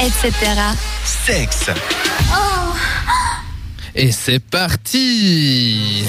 etc. Sexe. Et c'est parti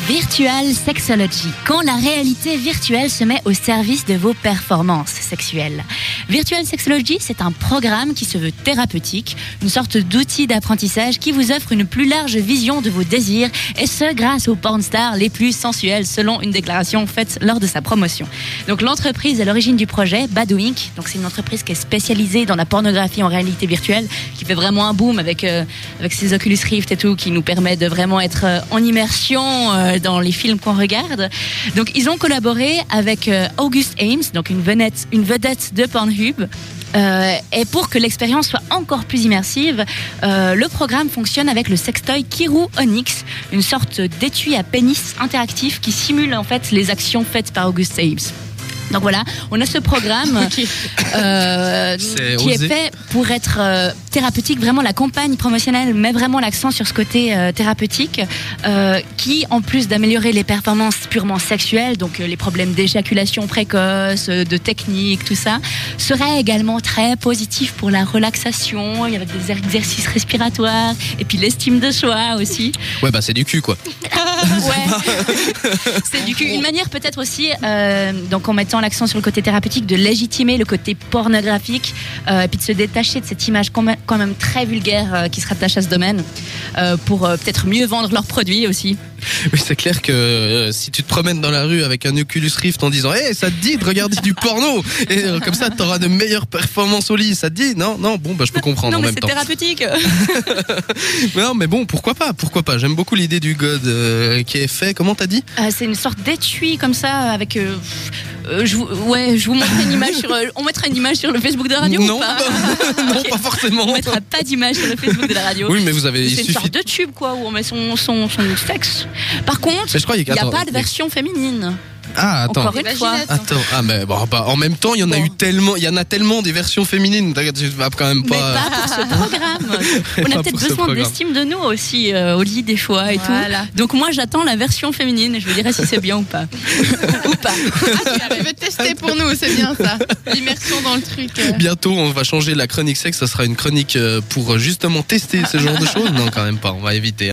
Virtual Sexology, quand la réalité virtuelle se met au service de vos performances sexuelles. Virtual Sexology, c'est un programme qui se veut thérapeutique, une sorte d'outil d'apprentissage qui vous offre une plus large vision de vos désirs, et ce grâce aux porn stars les plus sensuelles, selon une déclaration faite lors de sa promotion. Donc l'entreprise à l'origine du projet, Badoo Inc., donc c'est une entreprise qui est spécialisée dans la pornographie en réalité virtuelle, qui fait vraiment un boom avec, euh, avec ses Oculus Rift et tout, qui nous permet de vraiment être euh, en immersion euh, dans les films qu'on regarde. Donc ils ont collaboré avec euh, August Ames, donc une vedette, de Pornhub. Euh, et pour que l'expérience soit encore plus immersive, euh, le programme fonctionne avec le sextoy Kiru Onyx, une sorte d'étui à pénis interactif qui simule en fait les actions faites par August Ames. Donc voilà, on a ce programme euh, qui est fait pour être euh, thérapeutique. Vraiment, la campagne promotionnelle met vraiment l'accent sur ce côté euh, thérapeutique, euh, qui, en plus d'améliorer les performances purement sexuelles, donc euh, les problèmes d'éjaculation précoce, de technique, tout ça, serait également très positif pour la relaxation, avec des exercices respiratoires, et puis l'estime de soi aussi. Ouais, bah c'est du cul quoi. Ouais. c'est du coup une manière peut-être aussi, euh, donc en mettant l'accent sur le côté thérapeutique, de légitimer le côté pornographique, euh, et puis de se détacher de cette image quand même, quand même très vulgaire euh, qui se rattache à ce domaine, euh, pour euh, peut-être mieux vendre leurs produits aussi. Oui, c'est clair que euh, si tu te promènes dans la rue avec un Oculus Rift en disant Hé, ça te dit de regarder du porno? Et euh, comme ça, t'auras de meilleures performances au lit. Ça te dit? Non, non, bon, bah je peux comprendre non en mais même c'est temps. thérapeutique. Mais non, mais bon, pourquoi pas? Pourquoi pas? J'aime beaucoup l'idée du God euh, qui est fait. Comment t'as dit Euh, c'est une sorte d'étui comme ça avec. euh, euh, je vous, ouais, je vous montrerai une image sur. euh, on mettra une image sur le Facebook de la radio Non, ou pas non, Ok. pas forcément. On mettra pas d'image sur le Facebook de la radio. Oui, mais vous avez. Il C'est une suffit. sorte de tube quoi où on met son, son, son sexe. Par contre, je crois qu'il y il n'y a attends, pas de version féminine. Ah, attends. Encore une fois. Attends, ah mais bon, bah, en même temps, il y en a eu tellement, il y en a tellement des versions féminines. Tu vas quand même Mais pas. pas pour ce programme. On a peut-être besoin d'estime de nous aussi euh, au lit des fois et Voilà. tout. Donc moi j'attends la version féminine et je vous dirai si c'est bien ou pas. ou pas. Ah, tu veux tester pour nous, c'est bien ça. L'immersion dans le truc. euh. Bientôt, on va changer la chronique sexe. Ça sera une chronique euh, pour justement tester ce genre de choses. Non, quand même pas. On va éviter.